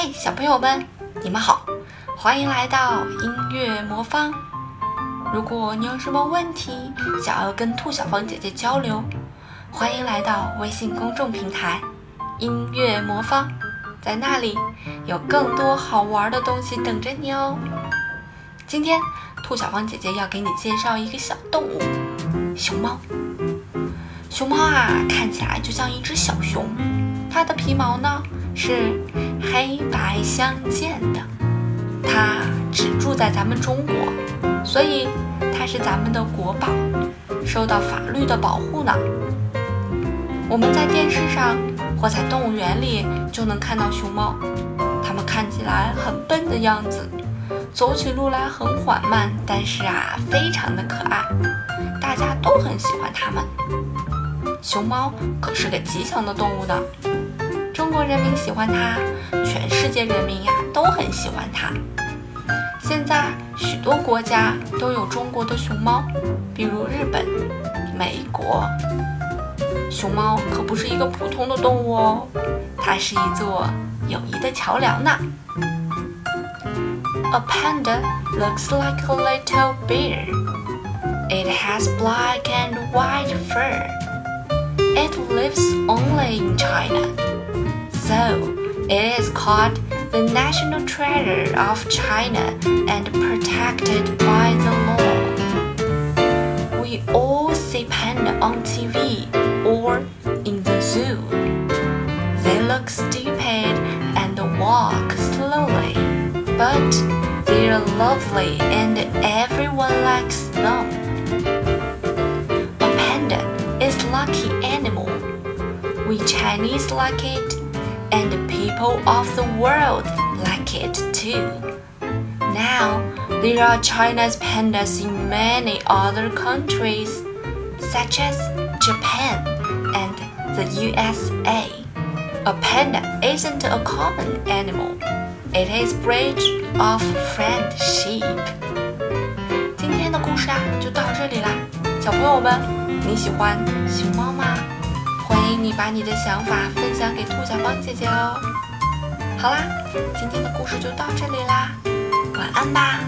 嗨小朋友们，你们好，欢迎来到音乐魔方。如果你有什么问题想要跟兔小芳姐姐交流，欢迎来到微信公众平台“音乐魔方”，在那里有更多好玩的东西等着你哦。今天，兔小芳姐姐要给你介绍一个小动物——熊猫。熊猫啊，看起来就像一只小熊，它的皮毛呢是黑白相间的。它只住在咱们中国，所以它是咱们的国宝，受到法律的保护呢。我们在电视上或在动物园里就能看到熊猫，它们看起来很笨的样子，走起路来很缓慢，但是啊，非常的可爱，大家都很喜欢它们。熊猫可是个吉祥的动物呢，中国人民喜欢它，全世界人民呀都很喜欢它。现在许多国家都有中国的熊猫，比如日本、美国。熊猫可不是一个普通的动物哦，它是一座友谊的桥梁呢。A panda looks like a little bear. It has black and white fur. It lives only in China, so it is called the national treasure of China and protected by the law. We all see panda on TV or in the zoo. They look stupid and walk slowly, but they're lovely and everyone likes them A panda is lucky animal. We Chinese like it, and the people of the world like it too. Now, there are China's pandas in many other countries, such as Japan and the USA. A panda isn't a common animal. It is bridge of friendship. 今天的故事啊，就到这里啦，小朋友们。你喜欢熊猫吗？ 你把你的想法分享给兔小芳姐姐哦。好啦今天的故事就到这里啦晚安吧。